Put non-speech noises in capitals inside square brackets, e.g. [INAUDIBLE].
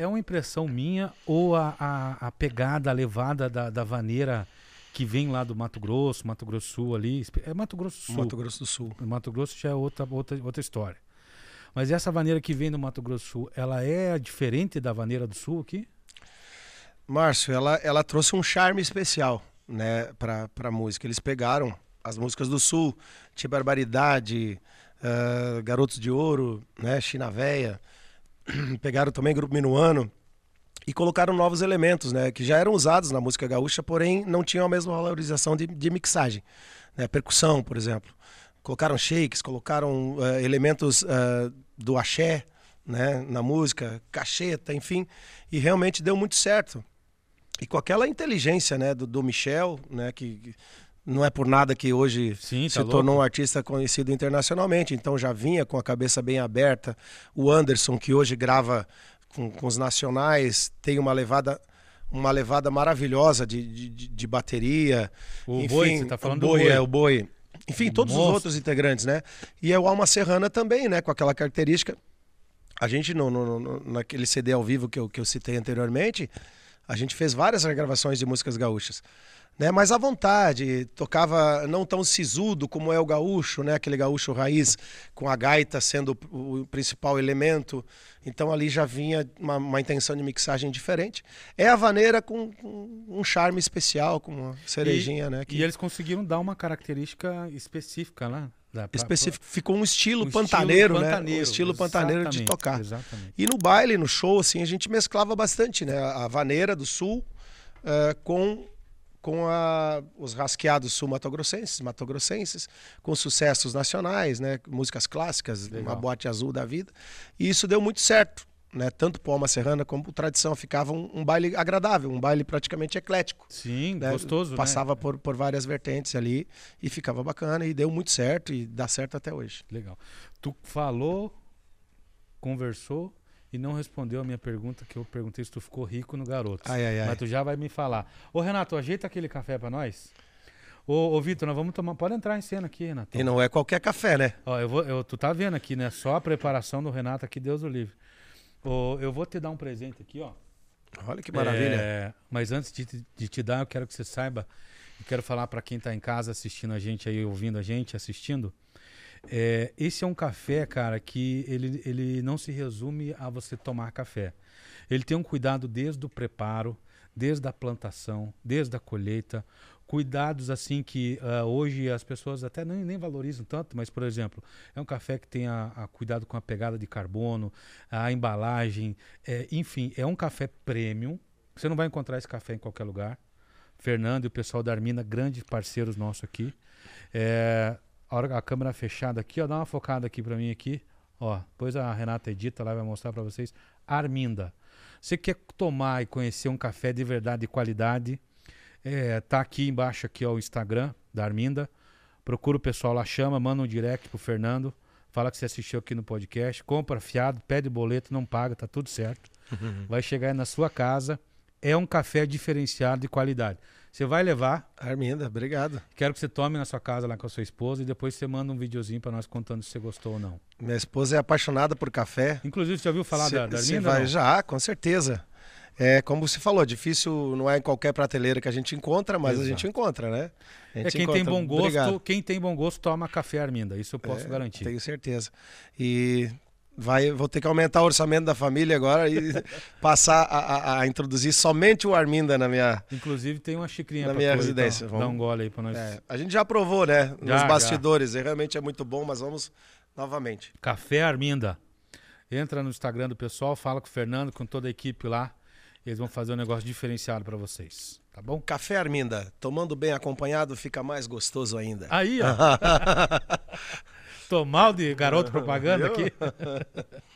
é uma impressão minha ou a, a, a pegada, a levada da, da vaneira que vem lá do Mato Grosso, Mato Grosso Sul ali. É Mato Grosso Sul. Mato Grosso do Sul. Mato Grosso já é outra, outra, outra história. Mas essa vaneira que vem do Mato Grosso Sul, ela é diferente da vaneira do Sul aqui? Márcio, ela, ela trouxe um charme especial né, para a música. Eles pegaram as músicas do Sul, Tia Barbaridade, uh, Garotos de Ouro, né, China Véia, [CLEARS THROAT] pegaram também Grupo Minuano e colocaram novos elementos, né, que já eram usados na música gaúcha, porém não tinham a mesma valorização de, de mixagem. Né, percussão, por exemplo. Colocaram shakes, colocaram uh, elementos uh, do axé né, na música, cacheta, enfim, e realmente deu muito certo. E com aquela inteligência né, do, do Michel, né, que não é por nada que hoje Sim, tá se louco. tornou um artista conhecido internacionalmente, então já vinha com a cabeça bem aberta. O Anderson, que hoje grava com, com os nacionais, tem uma levada uma levada maravilhosa de, de, de bateria. O Enfim, Boi, você tá falando o boi, do Boi. É, o Boi. Enfim, todos Nossa. os outros integrantes, né? E é o Alma Serrana também, né? Com aquela característica. A gente, no, no, no, naquele CD ao vivo que eu, que eu citei anteriormente, a gente fez várias regravações de músicas gaúchas né? Mais à vontade, tocava não tão sisudo como é o gaúcho, né? Aquele gaúcho raiz com a gaita sendo o principal elemento. Então ali já vinha uma, uma intenção de mixagem diferente. É a vaneira com, com um charme especial, com uma cerejinha, e, né? Que... E eles conseguiram dar uma característica específica lá. Né? Específico, ficou um estilo um pantaneiro, estilo né? Pantaneiro, um estilo pantaneiro de tocar. Exatamente. E no baile, no show, assim, a gente mesclava bastante, né? A vaneira do sul uh, com com a, os rasqueados sul-matogrossenses, matogrossenses, com sucessos nacionais, né, músicas clássicas, Legal. uma boate azul da vida. E isso deu muito certo. Né? Tanto Palma Serrana como Tradição ficava um, um, baile agradável, um baile praticamente eclético. Sim, né? gostoso. Passava né? por, por várias vertentes ali e ficava bacana e deu muito certo e dá certo até hoje. Legal. Tu falou, conversou, e não respondeu a minha pergunta que eu perguntei se tu ficou rico no garoto. Ai, ai, ai. Mas tu já vai me falar. Ô Renato, ajeita aquele café para nós. Ô, ô Vitor, nós vamos tomar. Pode entrar em cena aqui, Renato. E não é qualquer café, né? Ó, eu vou, eu, tu tá vendo aqui, né? Só a preparação do Renato aqui, Deus o livre. Ô, eu vou te dar um presente aqui, ó. Olha que maravilha. É, mas antes de, de, te dar, eu quero que você saiba. Eu quero falar para quem tá em casa assistindo a gente aí, ouvindo a gente, assistindo. É, esse é um café, cara, que ele, ele não se resume a você tomar café. Ele tem um cuidado desde o preparo, desde a plantação, desde a colheita, cuidados assim que uh, hoje as pessoas até nem, nem valorizam tanto, mas por exemplo, é um café que tem a, a cuidado com a pegada de carbono, a embalagem, é, enfim, é um café premium. Você não vai encontrar esse café em qualquer lugar. Fernando e o pessoal da Armina, grandes parceiros nossos aqui. É, a, hora, a câmera fechada aqui, ó, dá uma focada aqui para mim aqui. Ó, depois a Renata edita lá vai mostrar para vocês. Arminda. Você quer tomar e conhecer um café de verdade e qualidade? É, tá aqui embaixo aqui ó, o Instagram da Arminda. Procura o pessoal lá, chama, manda um direct pro Fernando. Fala que você assistiu aqui no podcast. Compra fiado, pede boleto, não paga, tá tudo certo. [LAUGHS] Vai chegar aí na sua casa. É um café diferenciado de qualidade. Você vai levar. Arminda, obrigado. Quero que você tome na sua casa lá com a sua esposa e depois você manda um videozinho para nós contando se você gostou ou não. Minha esposa é apaixonada por café. Inclusive, você já ouviu falar cê, da, da Arminda? Vai, já, com certeza. É, como você falou, difícil não é em qualquer prateleira que a gente encontra, mas Exato. a gente encontra, né? é quem encontra. tem bom gosto, Obrigado. quem tem bom gosto toma café Arminda, isso eu posso é, garantir. Tenho certeza. E vai, vou ter que aumentar o orçamento da família agora e [LAUGHS] passar a, a, a, introduzir somente o Arminda na minha. Inclusive tem uma xicrinha na minha residência. Então, vamos... Dá um gole aí para nós. É, a gente já provou, né? Já, nos bastidores. Já. Realmente é muito bom, mas vamos novamente. Café Arminda. Entra no Instagram do pessoal, fala com o Fernando, com toda a equipe lá. Eles vão fazer um negócio diferenciado para vocês. Tá bom? Café Arminda. Tomando bem acompanhado fica mais gostoso ainda. Aí, ó. [LAUGHS] Tô mal de garoto propaganda aqui. [LAUGHS]